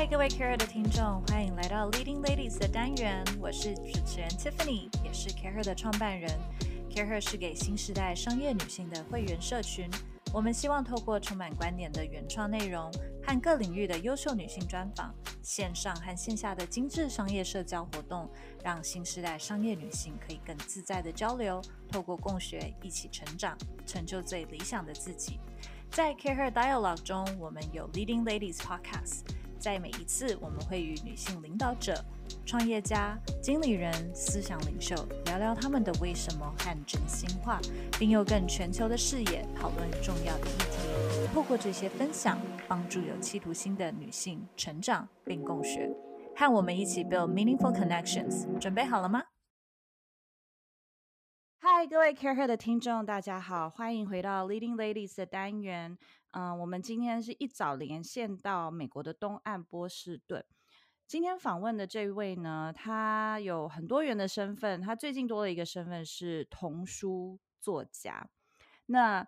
嗨，各位 Care 的听众，欢迎来到 Leading Ladies 的单元。我是主持人 Tiffany，也是 Care 的创办人。Care 是给新时代商业女性的会员社群。我们希望透过充满观点的原创内容和各领域的优秀女性专访，线上和线下的精致商业社交活动，让新时代商业女性可以更自在的交流，透过共学一起成长，成就最理想的自己。在 CAREER Dialogue 中，我们有 Leading Ladies Podcast。在每一次，我们会与女性领导者、创业家、经理人、思想领袖聊聊他们的为什么和真心话，并用更全球的视野讨论重要的议题。透过这些分享，帮助有企图心的女性成长并共学。和我们一起 build meaningful connections。准备好了吗？嗨，各位 Care Her 的听众，大家好，欢迎回到 Leading Ladies 的单元。嗯，我们今天是一早连线到美国的东岸波士顿。今天访问的这位呢，他有很多元的身份。他最近多了一个身份是童书作家。那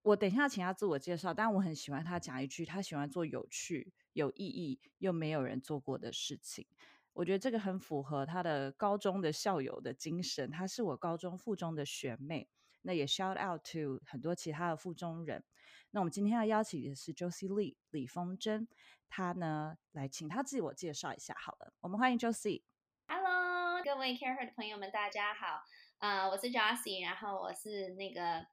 我等一下请他自我介绍，但我很喜欢他讲一句，他喜欢做有趣、有意义又没有人做过的事情。我觉得这个很符合他的高中的校友的精神。他是我高中附中的学妹。那也 shout out to 很多其他的附中人。那我们今天要邀请的是 Josie Lee 李丰珍，她呢来请她自我介绍一下好了。我们欢迎 Josie。Hello，各位 Care Her 的朋友们，大家好。呃，我是 Josie，然后我是那个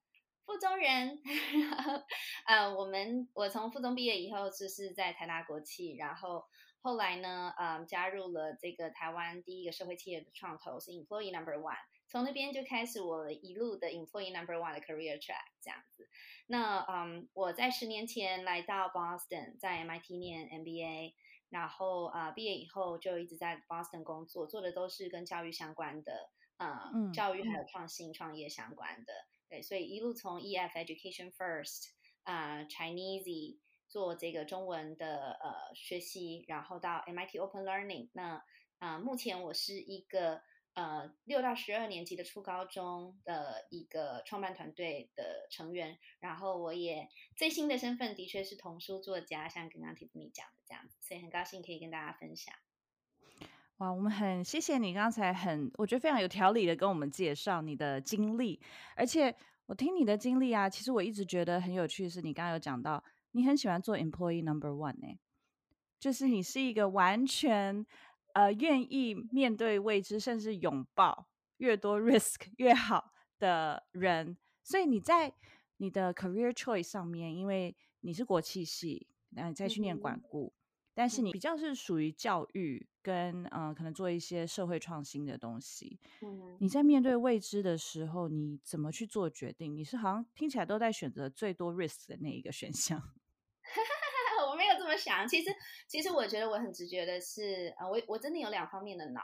附中人。呃，我们我从附中毕业以后，就是在台大国企，然后后来呢，呃，加入了这个台湾第一个社会企业的创投，是 Employee Number One。从那边就开始我一路的 employee number one 的 career track 这样子。那嗯，我在十年前来到 Boston，在 MIT 念 MBA，然后啊毕业以后就一直在 Boston 工作，做的都是跟教育相关的，呃，教育还有创新创业相关的。对，所以一路从 EF Education First 啊 Chinese 做这个中文的呃学习，然后到 MIT Open Learning。那啊目前我是一个。呃，六到十二年级的初高中的一个创办团队的成员，然后我也最新的身份的确是童书作家，像刚刚提你讲的这样子，所以很高兴可以跟大家分享。哇，我们很谢谢你刚才很，我觉得非常有条理的跟我们介绍你的经历，而且我听你的经历啊，其实我一直觉得很有趣，是你刚刚有讲到你很喜欢做 Employee Number One 呢，就是你是一个完全。呃，愿意面对未知，甚至拥抱越多 risk 越好的人，所以你在你的 career choice 上面，因为你是国际系，那再去念管顾，但是你比较是属于教育跟嗯，可能做一些社会创新的东西。嗯，你在面对未知的时候，你怎么去做决定？你是好像听起来都在选择最多 risk 的那一个选项。这么想，其实，其实我觉得我很直觉的是，呃，我我真的有两方面的脑。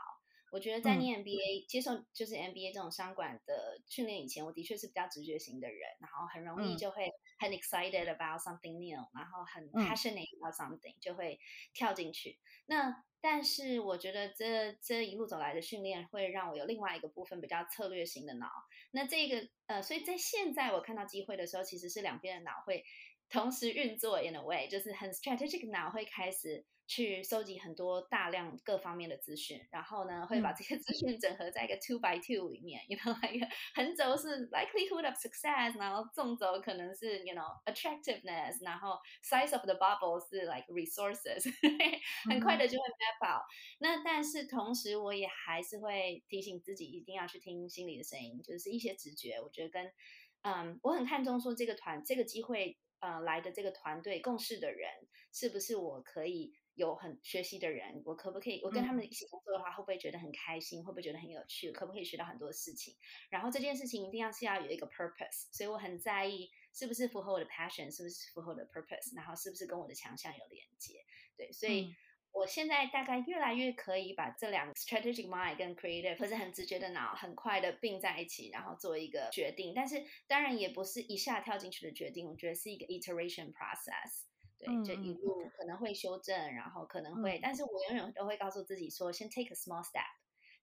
我觉得在念 MBA 接受就是 MBA 这种商管的训练以前，我的确是比较直觉型的人，然后很容易就会很 excited about something new，然后很 passionate about something，就会跳进去。那但是我觉得这这一路走来的训练会让我有另外一个部分比较策略型的脑。那这个呃，所以在现在我看到机会的时候，其实是两边的脑会。同时运作 in a way，就是很 strategic 脑会开始去收集很多大量各方面的资讯，然后呢会把这些资讯整合在一个 two by two 里面，you know，一个横轴是 likelihood of success，然后纵轴可能是 you know attractiveness，然后 size of the bubble 是 like resources，很快的就会 map out。那但是同时我也还是会提醒自己一定要去听心里的声音，就是一些直觉。我觉得跟嗯，我很看重说这个团这个机会。呃，来的这个团队共事的人，是不是我可以有很学习的人？我可不可以，我跟他们一起工作的话，会不会觉得很开心？会不会觉得很有趣？可不可以学到很多事情？然后这件事情一定要是要有一个 purpose，所以我很在意是不是符合我的 passion，是不是符合我的 purpose，然后是不是跟我的强项有连接？对，所以。我现在大概越来越可以把这两个 strategic mind 跟 creative 或者很直觉的脑很快的并在一起，然后做一个决定。但是当然也不是一下跳进去的决定，我觉得是一个 iteration process。对，这一路可能会修正，然后可能会，但是我永远都会告诉自己说，先 take a small step，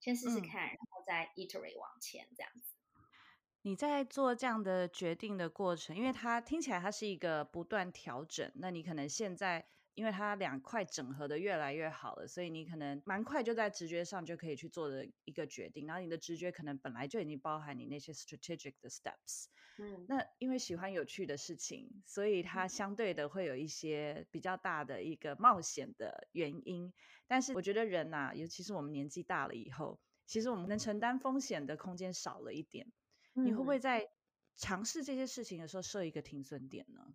先试试看，然后再 iterate 往前这样子。你在做这样的决定的过程，因为它听起来它是一个不断调整，那你可能现在。因为它两块整合的越来越好了，所以你可能蛮快就在直觉上就可以去做的一个决定。然后你的直觉可能本来就已经包含你那些 strategic 的 steps。嗯，那因为喜欢有趣的事情，所以它相对的会有一些比较大的一个冒险的原因。但是我觉得人呐，尤其是我们年纪大了以后，其实我们能承担风险的空间少了一点。你会不会在尝试这些事情的时候设一个停损点呢？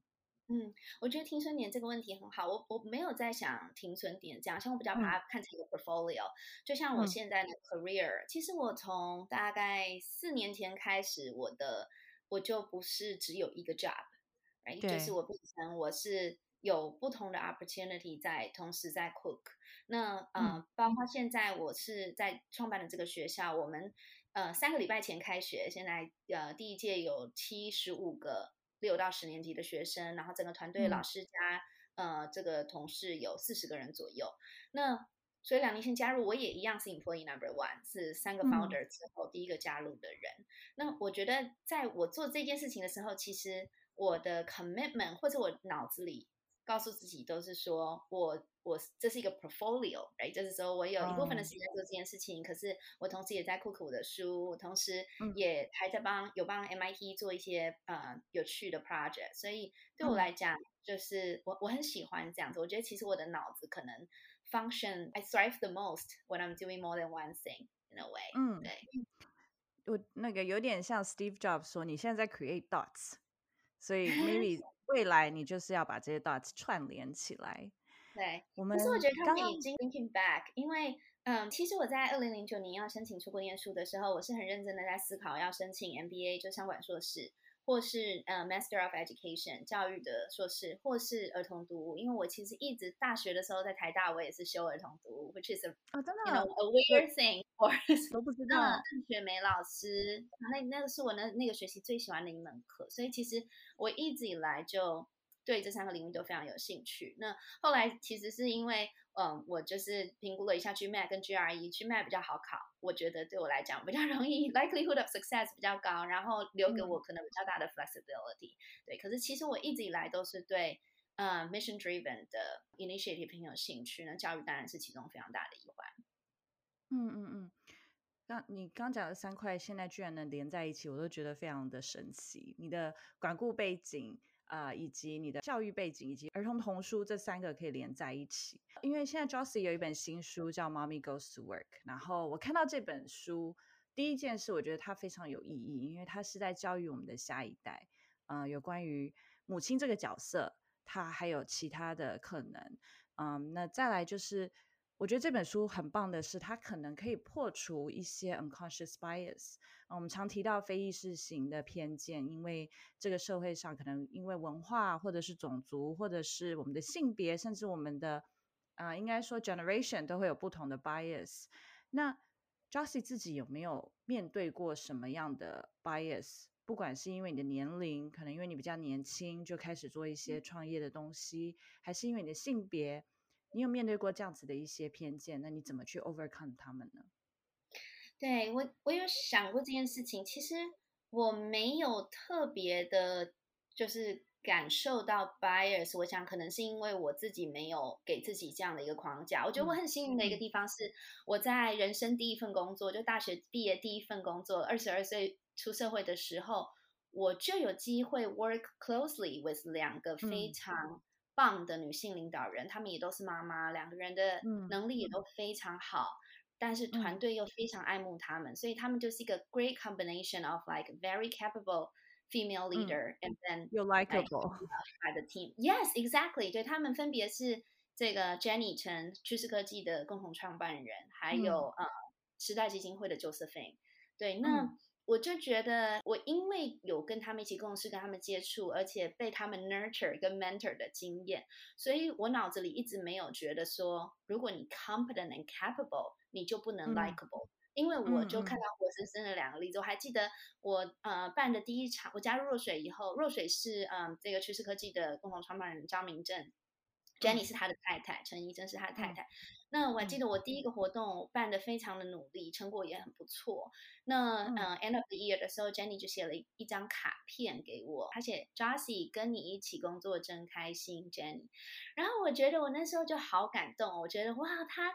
嗯，我觉得停损点这个问题很好。我我没有在想停损点这样，像我比较把它看成一个 portfolio。就像我现在的 career，其实我从大概四年前开始，我的我就不是只有一个 job，right？就是我变成我是有不同的 opportunity 在同时在 cook。那呃，包括现在我是在创办的这个学校，我们呃三个礼拜前开学，现在呃第一届有七十五个。六到十年级的学生，然后整个团队老师加呃这个同事有四十个人左右。那所以两年前加入，我也一样是 employee number one，是三个 founder 之后第一个加入的人。那我觉得在我做这件事情的时候，其实我的 commitment 或者我脑子里。告诉自己都是说我我这是一个 portfolio，哎，就是说我有一部分的时间做这件事情，可是我同时也在 cook 我的书，同时也还在帮有帮 MIT 做一些呃有趣的 project，所以对我来讲，就是我我很喜欢这样子。我觉得其实我的脑子可能 function，I thrive the most when I'm doing more than one thing in a way。嗯，对，我那个有点像 Steve Jobs 说，你现在在 create dots，所以 maybe。未来你就是要把这些 dots 串联起来。对，我们可是我觉得他们已经 thinking back，因为嗯，其实我在二零零九年要申请出国念书的时候，我是很认真的在思考要申请 MBA 就商管硕士。或是呃，Master of Education 教育的硕士，或是儿童读物，因为我其实一直大学的时候在台大，我也是修儿童读物，which is a 啊，真的 a weird thing，或都不知道。邓雪梅老师，那那个是我那那个学期最喜欢的一门课，所以其实我一直以来就对这三个领域都非常有兴趣。那后来其实是因为。嗯，我就是评估了一下 GMAT 跟 GRE，GMAT 比较好考，我觉得对我来讲比较 容易，likelihood of success 比较高，然后留给我可能比较大的 flexibility。对，可是其实我一直以来都是对呃 mission driven 的 initiative 很有兴趣，那教育当然是其中非常大的一环。嗯嗯嗯，刚你刚讲的三块现在居然能连在一起，我都觉得非常的神奇。你的管顾背景。啊，以及你的教育背景，以及儿童童书这三个可以连在一起。因为现在 Josie 有一本新书叫《Mommy Goes to Work》，然后我看到这本书，第一件事我觉得它非常有意义，因为它是在教育我们的下一代，嗯，有关于母亲这个角色，它还有其他的可能，嗯，那再来就是。我觉得这本书很棒的是，它可能可以破除一些 unconscious bias。我们常提到非意识型的偏见，因为这个社会上可能因为文化，或者是种族，或者是我们的性别，甚至我们的啊，应该说 generation 都会有不同的 bias。那 Josie 自己有没有面对过什么样的 bias？不管是因为你的年龄，可能因为你比较年轻就开始做一些创业的东西，还是因为你的性别？你有面对过这样子的一些偏见，那你怎么去 overcome 他们呢？对我，我有想过这件事情。其实我没有特别的，就是感受到 bias。我想可能是因为我自己没有给自己这样的一个框架。我觉得我很幸运的一个地方是，我在人生第一份工作，就大学毕业第一份工作，二十二岁出社会的时候，我就有机会 work closely with 两个非常。棒的女性领导人，她们也都是妈妈，两个人的能力也都非常好，但是团队又非常爱慕她们，所以她们就是一个 great combination of like very capable female leader and then you likable by the team. Yes, exactly. 对她们分别是这个 Jenny Chen 趋势科技的共同创办人，还有呃时代基金会的 Josephine。对，那。我就觉得，我因为有跟他们一起共事、跟他们接触，而且被他们 nurture 跟 mentor 的经验，所以我脑子里一直没有觉得说，如果你 competent and capable，你就不能 likable。因为我就看到活生生的两个例子。我还记得我呃办的第一场，我加入若水以后，若水是嗯这个趋势科技的共同创办人张明正，Jenny 是他的太太，陈怡贞是他的太太。那我还记得我第一个活动办的非常的努力，成果也很不错。那嗯，end of the year 的时候，Jenny 就写了一一张卡片给我，而且 Josie 跟你一起工作真开心，Jenny。然后我觉得我那时候就好感动，我觉得哇，他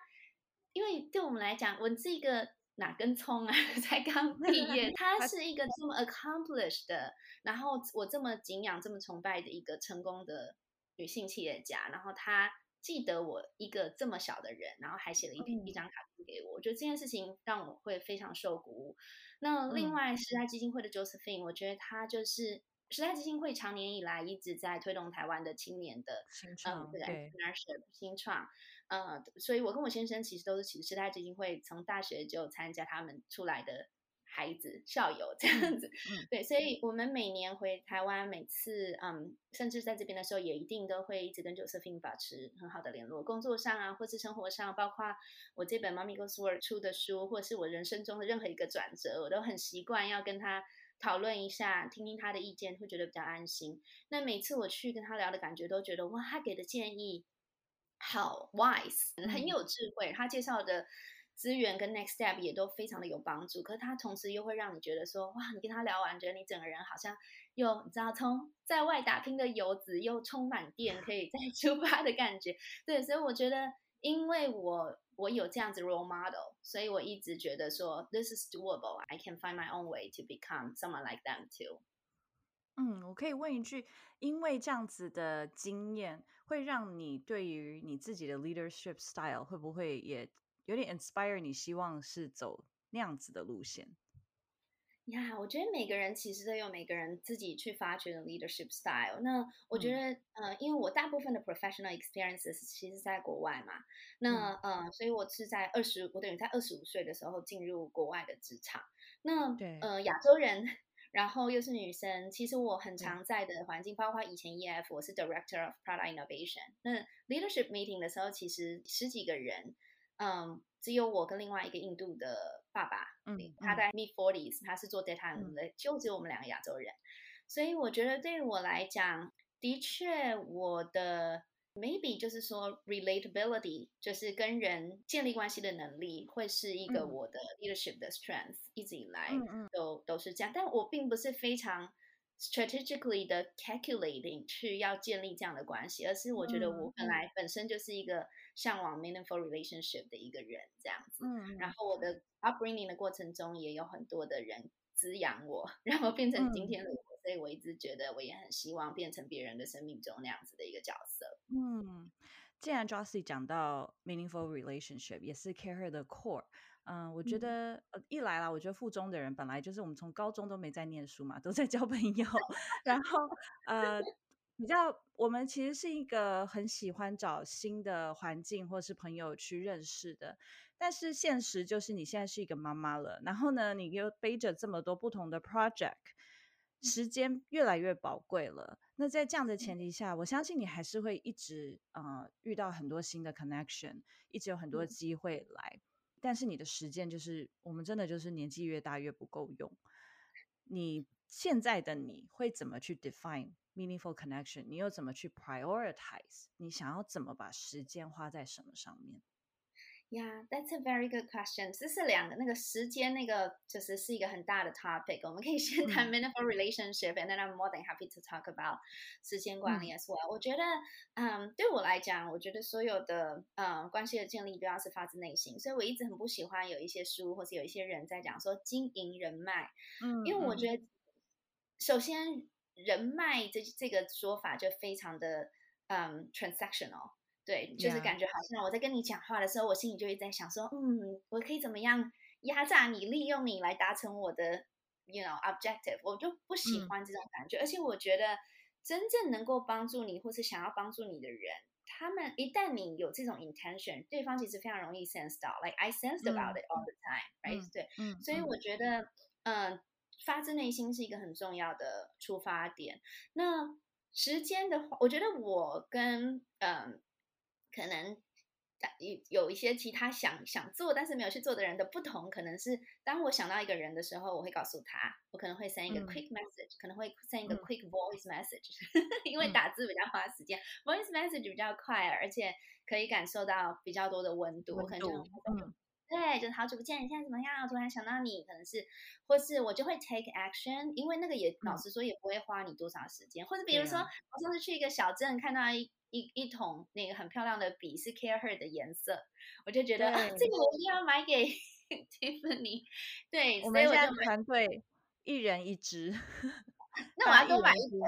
因为对我们来讲，我是一个哪根葱啊，才刚 毕业，他是一个这么 accomplished 的，然后我这么敬仰、这么崇拜的一个成功的女性企业家，然后她。记得我一个这么小的人，然后还写了一篇一张卡片给我，我觉得这件事情让我会非常受鼓舞。那另外时代基金会的 Josephine，我觉得他就是时代基金会长年以来一直在推动台湾的青年的嗯对 entrepreneurship 新创，呃，所以我跟我先生其实都是其实时代基金会从大学就参加他们出来的。孩子、校友这样子，对，所以我们每年回台湾，每次嗯，甚至在这边的时候，也一定都会一直跟 Josephine 保持很好的联络，工作上啊，或是生活上，包括我这本《Mommy Goes Work》出的书，或是我人生中的任何一个转折，我都很习惯要跟他讨论一下，听听他的意见，会觉得比较安心。那每次我去跟他聊的感觉，都觉得哇，他给的建议好 wise，很有智慧，他介绍的。资源跟 next step 也都非常的有帮助，可是他同时又会让你觉得说，哇，你跟他聊完，觉得你整个人好像又你知道从在外打拼的游子又充满电，可以再 出发的感觉。对，所以我觉得，因为我我有这样子 role model，所以我一直觉得说，this is doable，I can find my own way to become someone like them too。嗯，我可以问一句，因为这样子的经验，会让你对于你自己的 leadership style 会不会也？有点 inspire 你，希望是走那样子的路线呀。我觉得每个人其实都有每个人自己去发掘的 leadership style。那我觉得，呃，因为我大部分的 professional experiences 其实在国外嘛，那呃，所以我是在二十，我等于在二十五岁的时候进入国外的职场。那呃，亚洲人，然后又是女生，其实我很常在的环境，包括以前 EF，我是 director of product innovation。那 leadership meeting 的时候，其实十几个人。嗯，只有我跟另外一个印度的爸爸，嗯，他在。Mid forties，他是做 data 的，就只有我们两个亚洲人，所以我觉得对于我来讲，的确我的 maybe 就是说 relatability，就是跟人建立关系的能力，会是一个我的 leadership 的 strength，一直以来都都是这样，但我并不是非常 strategically 的 calculating 去要建立这样的关系，而是我觉得我本来本身就是一个。向往 meaningful relationship 的一个人这样子，嗯，然后我的 upbringing 的过程中也有很多的人滋养我，让我变成今天的我，所以我一直觉得我也很希望变成别人的生命中那样子的一个角色。嗯，既然 Josie 讲到 meaningful relationship 也是 care 的 core，嗯，我觉得呃一来啦，我觉得附中的人本来就是我们从高中都没在念书嘛，都在交朋友，然后呃。比较，我们其实是一个很喜欢找新的环境或是朋友去认识的，但是现实就是你现在是一个妈妈了，然后呢，你又背着这么多不同的 project，时间越来越宝贵了。那在这样的前提下，我相信你还是会一直呃遇到很多新的 connection，一直有很多机会来，但是你的时间就是我们真的就是年纪越大越不够用。你现在的你会怎么去 define？meaningful connection，你又怎么去 prioritize？你想要怎么把时间花在什么上面？Yeah, that's a very good question. 这是两个那个时间那个就是是一个很大的 topic。我们可以先谈 meaningful relationship，and then I'm more than happy to talk about 时间管理 as well。我觉得，嗯，对我来讲，我觉得所有的嗯关系的建立都要是发自内心。所以我一直很不喜欢有一些书或者有一些人在讲说经营人脉，嗯，因为我觉得首先。人脉这这个说法就非常的嗯 transactional，对，就是感觉好像我在跟你讲话的时候，我心里就会在想说，嗯，我可以怎么样压榨你，利用你来达成我的 you know objective，我就不喜欢这种感觉。而且我觉得真正能够帮助你或是想要帮助你的人，他们一旦你有这种 intention，对方其实非常容易 sense 到，like I sensed about it all the time，right？对，嗯，所以我觉得嗯。发自内心是一个很重要的出发点。那时间的话，我觉得我跟嗯，可能有有一些其他想想做但是没有去做的人的不同，可能是当我想到一个人的时候，我会告诉他，我可能会 send 一个 quick message，可能会 send 一个 quick voice message，因为打字比较花时间，voice message 比较快，而且可以感受到比较多的温度。温度，嗯，对，就是好久不见，你现在怎么样？突然想到你，可能是，或是我就会 take action，因为那个也老实说也不会花你多少时间，或者比如说我上次去一个小镇，看到一。一一桶那个很漂亮的笔是 Care Her 的颜色，我就觉得这个我一定要买给 Tiffany。对，我们现在团队一人一支，那我要多买一支，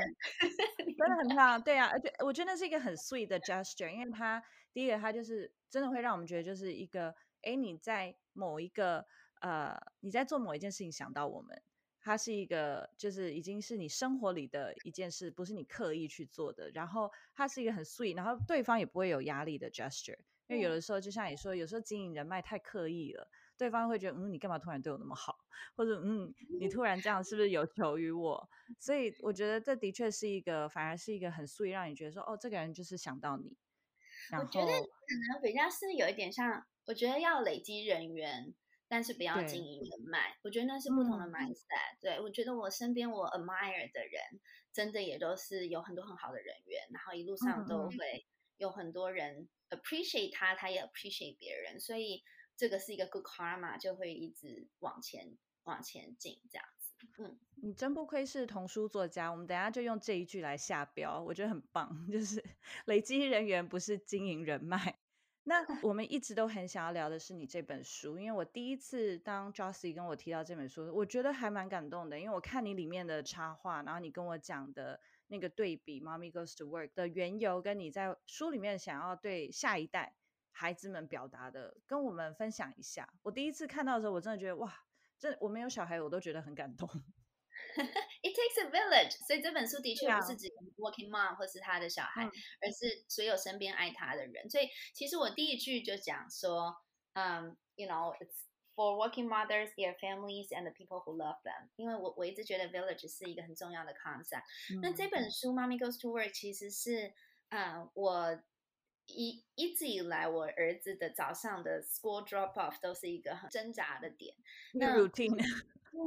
真的很漂亮。对啊，而且我觉得那是一个很 sweet 的 gesture，因为它第一个它就是真的会让我们觉得就是一个，哎，你在某一个呃你在做某一件事情想到我们。它是一个，就是已经是你生活里的一件事，不是你刻意去做的。然后它是一个很 sweet，然后对方也不会有压力的 gesture。因为有的时候，就像你说，有时候经营人脉太刻意了，对方会觉得，嗯，你干嘛突然对我那么好？或者，嗯，你突然这样是不是有求于我？所以我觉得这的确是一个，反而是一个很 sweet，让你觉得说，哦，这个人就是想到你。我觉得可能比较是有一点像，我觉得要累积人缘。但是不要经营人脉，我觉得那是不同的 mindset。对我觉得我身边我 admire 的人，真的也都是有很多很好的人缘，然后一路上都会有很多人 appreciate 他，他也 appreciate 别人，所以这个是一个 good karma，就会一直往前往前进这样子。嗯，你真不愧是童书作家，我们等下就用这一句来下标，我觉得很棒，就是 累积人缘不是经营人脉。那我们一直都很想要聊的是你这本书，因为我第一次当 Josie 跟我提到这本书，我觉得还蛮感动的，因为我看你里面的插画，然后你跟我讲的那个对比，Mommy Goes to Work 的缘由，跟你在书里面想要对下一代孩子们表达的，跟我们分享一下。我第一次看到的时候，我真的觉得哇，这我没有小孩，我都觉得很感动。It takes a village，所以这本书的确不是指 working mom 或是他的小孩，而是所有身边爱他的人。所以其实我第一句就讲说，嗯，you know，it's for working mothers, their families, and the people who love them。因为我我一直觉得 village 是一个很重要的 concept。那这本书《Mommy Goes to Work》其实是，嗯，我一一直以来我儿子的早上的 school drop off 都是一个很挣扎的点。那 routine。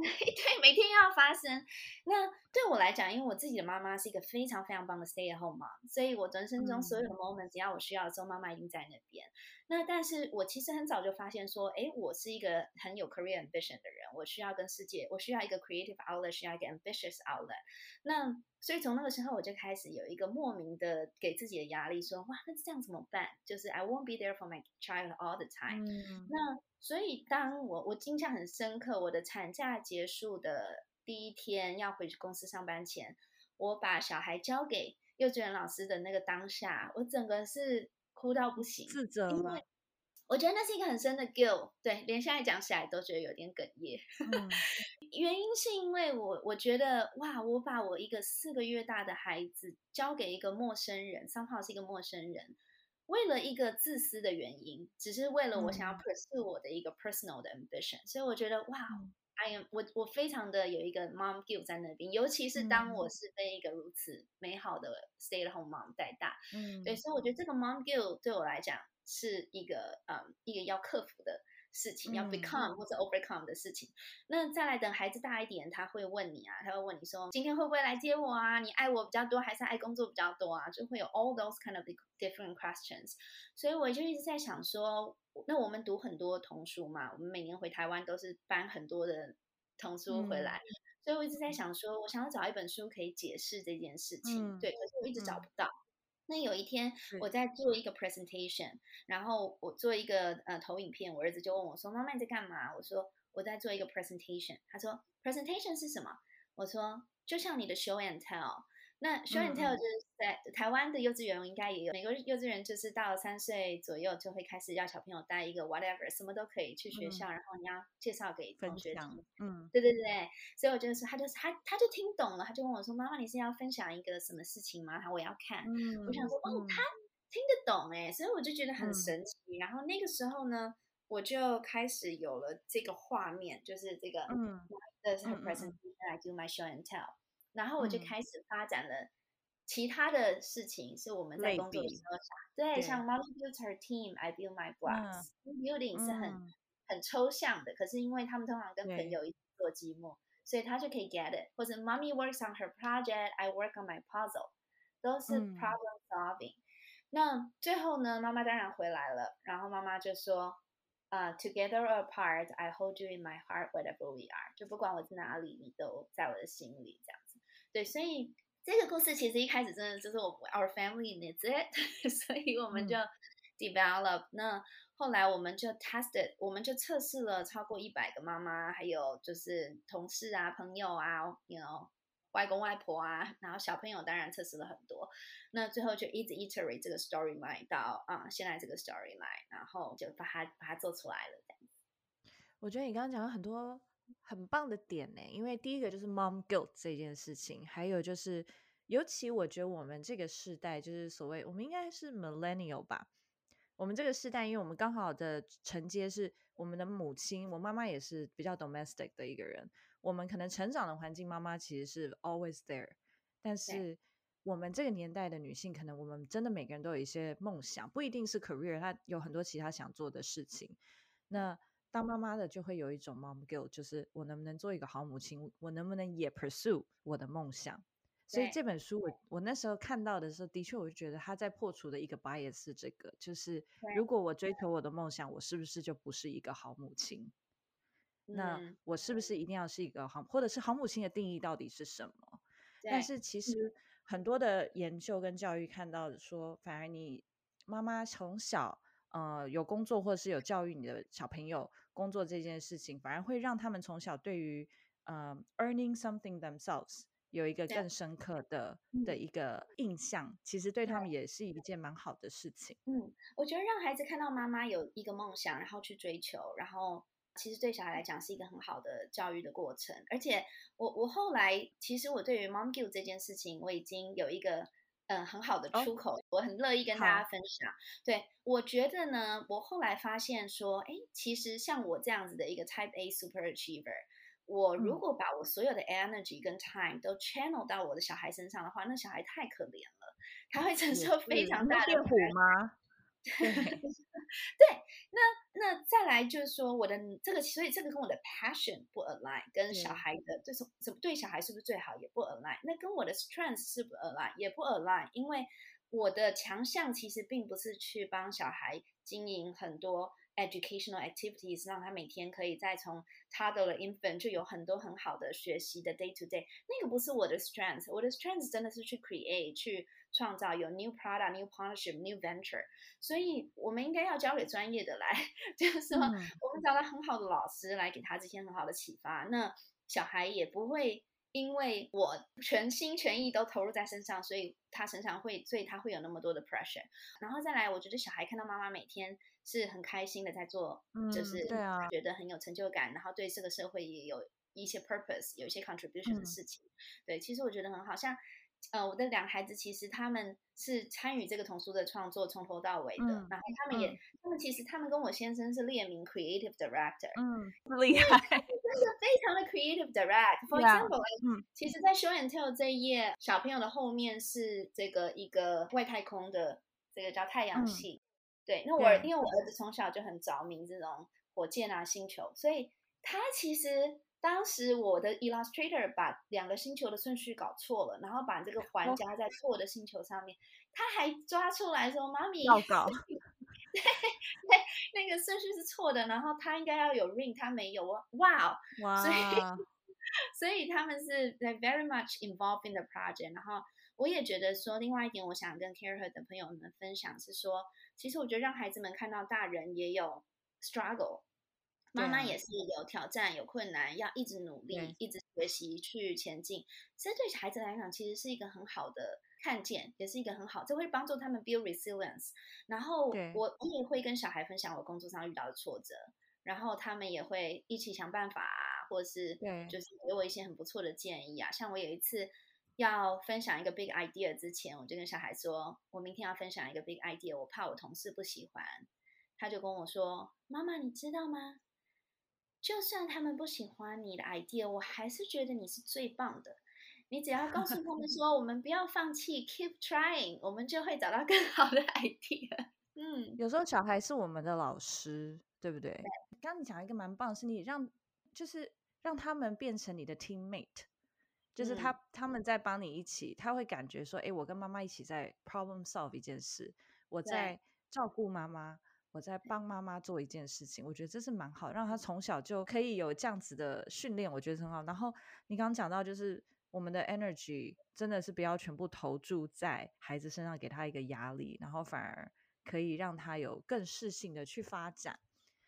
对，每天要发生。那对我来讲，因为我自己的妈妈是一个非常非常棒的 stay at home 嘛，所以我人生中所有的 moment，只要我需要的时候，妈妈一定在那边。那但是我其实很早就发现说，哎，我是一个很有 career ambition 的人，我需要跟世界，我需要一个 creative outlet，需要一个 ambitious outlet。那所以从那个时候我就开始有一个莫名的给自己的压力，说，哇，那这样怎么办？就是 I won't be there for my child all the time。嗯那所以，当我我印象很深刻，我的产假结束的第一天要回去公司上班前，我把小孩交给幼稚园老师的那个当下，我整个是哭到不行，自责吗？我觉得那是一个很深的 guilt，对，连现在讲起来都觉得有点哽咽。原因是因为我我觉得哇，我把我一个四个月大的孩子交给一个陌生人，三号是一个陌生人。为了一个自私的原因，只是为了我想要 pursue 我的一个 personal 的 ambition，所以我觉得哇，I am 我我非常的有一个 mom guilt 在那边，尤其是当我是被一个如此美好的 stay at home mom 带大，嗯，对，所以我觉得这个 mom guilt 对我来讲是一个嗯一个要克服的。事情要 become 或者 overcome 的事情，那再来等孩子大一点，他会问你啊，他会问你说，今天会不会来接我啊？你爱我比较多还是爱工作比较多啊？就会有 all those kind of different questions。所以我就一直在想说，那我们读很多童书嘛，我们每年回台湾都是搬很多的童书回来，所以我一直在想说，我想要找一本书可以解释这件事情，对，可是我一直找不到。那有一天我在做一个 presentation，然后我做一个呃投影片，我儿子就问我说：“妈妈你在干嘛？”我说：“我在做一个 presentation。”他说：“presentation 是什么？”我说：“就像你的 show and tell。”那 show and tell 就是在台湾的幼稚园应该也有，美国幼稚园就是到三岁左右就会开始要小朋友带一个 whatever，什么都可以去学校，然后你要介绍给同学听。嗯，对对对，所以我就是他就是他他就听懂了，他就问我说：“妈妈，你是要分享一个什么事情吗？”他我要看。嗯，我想说哦，他听得懂哎，所以我就觉得很神奇。然后那个时候呢，我就开始有了这个画面，就是这个嗯，这是 presentation I do my show and tell。然后我就开始发展了其他的事情是我们在工作的时候想，对，像 Mommy builds her team，I build my blocks，building 是很很抽象的，可是因为他们通常跟朋友一起做积木，所以他就可以 get it。或者 Mommy works on her project，I work on my puzzle，都是 problem solving。那最后呢，妈妈当然回来了，然后妈妈就说。啊，Together or apart, I hold you in my heart, whatever we are。就不管我在哪里，你都在我的心里，这样子。对，所以这个故事其实一开始真的就是我 our family needs it，所以我们就 develop。那后来我们就 tested，我们就测试了超过一百个妈妈，还有就是同事啊、朋友啊，you know。外公外婆啊，然后小朋友当然测试了很多，那最后就一直 iterate 这个 storyline 到啊现在这个 storyline，然后就把它把它做出来了。这样子，我觉得你刚刚讲了很多很棒的点呢，因为第一个就是 mom guilt 这件事情，还有就是尤其我觉得我们这个世代就是所谓我们应该是 millennial 吧，我们这个世代，因为我们刚好的承接是我们的母亲，我妈妈也是比较 domestic 的一个人。我们可能成长的环境，妈妈其实是 always there，但是我们这个年代的女性，可能我们真的每个人都有一些梦想，不一定是 career，她有很多其他想做的事情。那当妈妈的就会有一种 mom guilt，就是我能不能做一个好母亲，我能不能也 pursue 我的梦想？所以这本书我我那时候看到的时候，的确我就觉得他在破除的一个 bias 是这个，就是如果我追求我的梦想，我是不是就不是一个好母亲？那我是不是一定要是一个好，或者是好母亲的定义到底是什么？但是其实很多的研究跟教育看到说，反而你妈妈从小呃有工作，或者是有教育你的小朋友工作这件事情，反而会让他们从小对于呃 earning something themselves 有一个更深刻的的一个印象。其实对他们也是一件蛮好的事情。嗯，我觉得让孩子看到妈妈有一个梦想，然后去追求，然后。其实对小孩来讲是一个很好的教育的过程，而且我我后来其实我对于 mom guilt 这件事情，我已经有一个嗯很好的出口，我很乐意跟大家分享。对我觉得呢，我后来发现说，哎，其实像我这样子的一个 type A super achiever，我如果把我所有的 energy 跟 time 都 channel 到我的小孩身上的话，那小孩太可怜了，他会承受 非常大的。虎吗？对，那那再来就是说，我的这个，所以这个跟我的 passion 不 align，跟小孩的这种怎么对小孩是不是最好也不 align，那跟我的 strength 是不 align 也不 align，因为我的强项其实并不是去帮小孩经营很多。Educational activities 让他每天可以再从他的 infant 就有很多很好的学习的 day to day，那个不是我的 strength，我的 strength 真的是去 create 去创造有 new product、new partnership、new venture，所以我们应该要交给专业的来，就是说我们找到很好的老师来给他这些很好的启发，那小孩也不会。因为我全心全意都投入在身上，所以他身上会，所以他会有那么多的 pressure。然后再来，我觉得小孩看到妈妈每天是很开心的在做，就是觉得很有成就感，然后对这个社会也有一些 purpose，有一些 contribution 的事情。对，其实我觉得很好，像。呃，我的两个孩子其实他们是参与这个童书的创作，从头到尾的。然后他们也，他们其实他们跟我先生是列名 creative director，嗯，厉害，真的非常的 creative direct。For example，嗯，其实，在 show and tell 这一页，小朋友的后面是这个一个外太空的这个叫太阳系。对，那我因为我儿子从小就很着迷这种火箭啊星球，所以他其实。当时我的 Illustrator 把两个星球的顺序搞错了，然后把这个环加在错的星球上面，他还抓出来说：“妈咪，要搞，对对，那个顺序是错的，然后他应该要有 ring，他没有哦，哇，哇，所以 所以他们是 they very much involved in the project。然后我也觉得说，另外一点，我想跟 Care Her 的朋友们分享是说，其实我觉得让孩子们看到大人也有 struggle。妈妈也是有挑战、有困难，要一直努力、一直学习去前进。这对孩子来讲，其实是一个很好的看见，也是一个很好，这会帮助他们 build resilience。然后我我也会跟小孩分享我工作上遇到的挫折，然后他们也会一起想办法，或者是就是给我一些很不错的建议啊。像我有一次要分享一个 big idea 之前，我就跟小孩说，我明天要分享一个 big idea，我怕我同事不喜欢，他就跟我说：“妈妈，你知道吗？”就算他们不喜欢你的 idea，我还是觉得你是最棒的。你只要告诉他们 说，我们不要放弃，keep trying，我们就会找到更好的 idea。嗯，有时候小孩是我们的老师，对不对？刚刚你讲一个蛮棒的是，你让就是让他们变成你的 teammate，就是他他们在帮你一起，他会感觉说，哎，我跟妈妈一起在 problem solve 一件事，我在照顾妈妈。我在帮妈妈做一件事情，我觉得这是蛮好，让她从小就可以有这样子的训练，我觉得很好。然后你刚刚讲到，就是我们的 energy 真的是不要全部投注在孩子身上，给他一个压力，然后反而可以让他有更适性的去发展。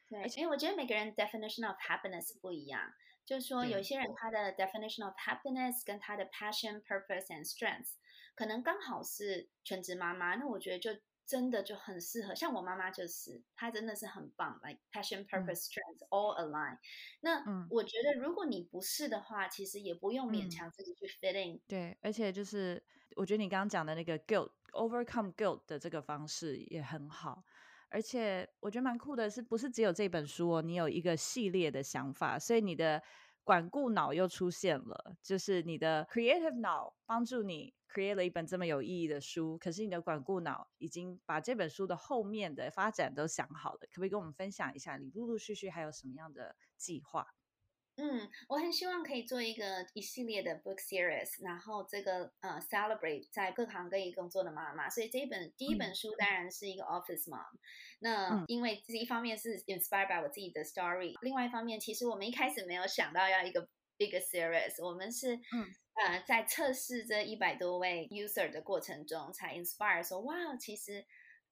对，而且我觉得每个人 definition of happiness 不一样，就是说有些人他的 definition of happiness 跟他的 passion、purpose and strength 可能刚好是全职妈妈，那我觉得就。真的就很适合，像我妈妈就是，她真的是很棒，like passion, purpose, strength all align。那我觉得如果你不是的话，其实也不用勉强自己去 fit in。对，而且就是我觉得你刚刚讲的那个 guilt overcome guilt 的这个方式也很好，而且我觉得蛮酷的，是不是只有这本书哦？你有一个系列的想法，所以你的管顾脑又出现了，就是你的 creative 脑帮助你。Create 了一本这么有意义的书，可是你的管顾脑已经把这本书的后面的发展都想好了，可不可以跟我们分享一下？你陆陆续续还有什么样的计划？嗯，我很希望可以做一个一系列的 book series，然后这个呃 celebrate 在各行各业工作的妈妈。所以这一本第一本书当然是一个 office mom。那因为这一方面是 inspired by 我自己的 story，另外一方面其实我们一开始没有想到要一个 big series，我们是嗯。呃，在测试这一百多位 user 的过程中，才 inspire 说，哇，其实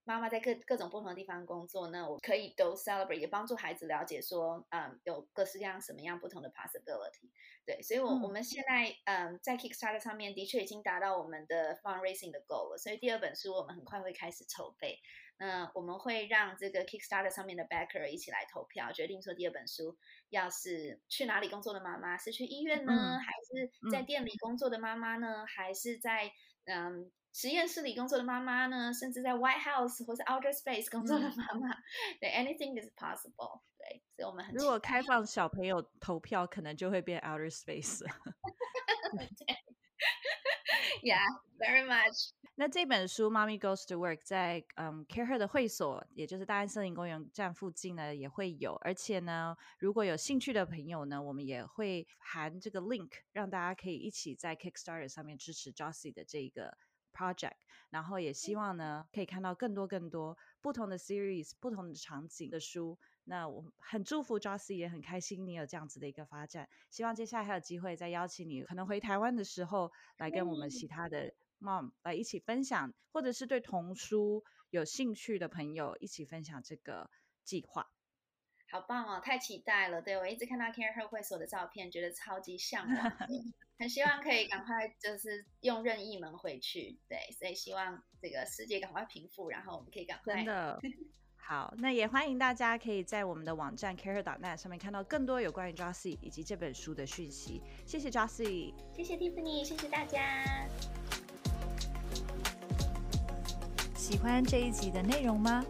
妈妈在各各种不同的地方工作，那我可以都 celebrate，也帮助孩子了解说，嗯，有各式各样什么样不同的 possibility。对，所以，我我们现在，嗯，在 Kickstarter 上面的确已经达到我们的 fundraising 的 goal 了，所以第二本书我们很快会开始筹备。那我们会让这个 Kickstarter 上面的 backer 一起来投票，决定说第二本书要是去哪里工作的妈妈，是去医院呢，还是在店里工作的妈妈呢，还是在嗯实验室里工作的妈妈呢，甚至在 White House 或是 Outer Space 工作的妈妈，对，anything is possible。对，所以我们很如果开放小朋友投票，可能就会变 Outer Space。Yeah, very much. 那这本书《Mommy Goes to Work》在嗯 Care Her 的会所，也就是大安森林公园站附近呢，也会有。而且呢，如果有兴趣的朋友呢，我们也会含这个 link，让大家可以一起在 Kickstarter 上面支持 Josie 的这个 project。然后也希望呢，可以看到更多更多不同的 series、不同的场景的书。那我很祝福 Josie，也很开心你有这样子的一个发展。希望接下来还有机会再邀请你，可能回台湾的时候来跟我们其他的。Mom 来一起分享，或者是对童书有兴趣的朋友一起分享这个计划，好棒哦！太期待了。对我一直看到 Care Her 会所的照片，觉得超级向往，很希望可以赶快就是用任意门回去。对，所以希望这个世界赶快平复，然后我们可以赶快真的 好。那也欢迎大家可以在我们的网站 careher.net 上面看到更多有关于 Jossie 以及这本书的讯息。谢谢 Josie，谢谢 Tiffany，谢谢大家。喜欢这一集的内容吗？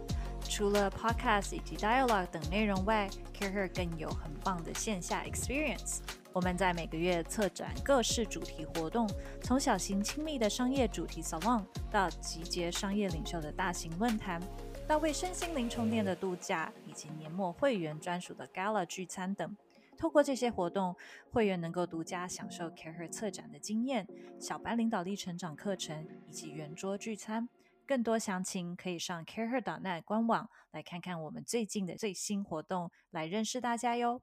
除了 podcast 以及 dialogue 等内容外，Career 更有很棒的线下 experience。我们在每个月策展各式主题活动，从小型亲密的商业主题 salon，到集结商业领袖的大型论坛，到为身心灵充电的度假，以及年末会员专属的 gala 聚餐等。透过这些活动，会员能够独家享受 CareHer 策展的经验、小班领导力成长课程以及圆桌聚餐。更多详情可以上 careher.net 官网来看看我们最近的最新活动，来认识大家哟。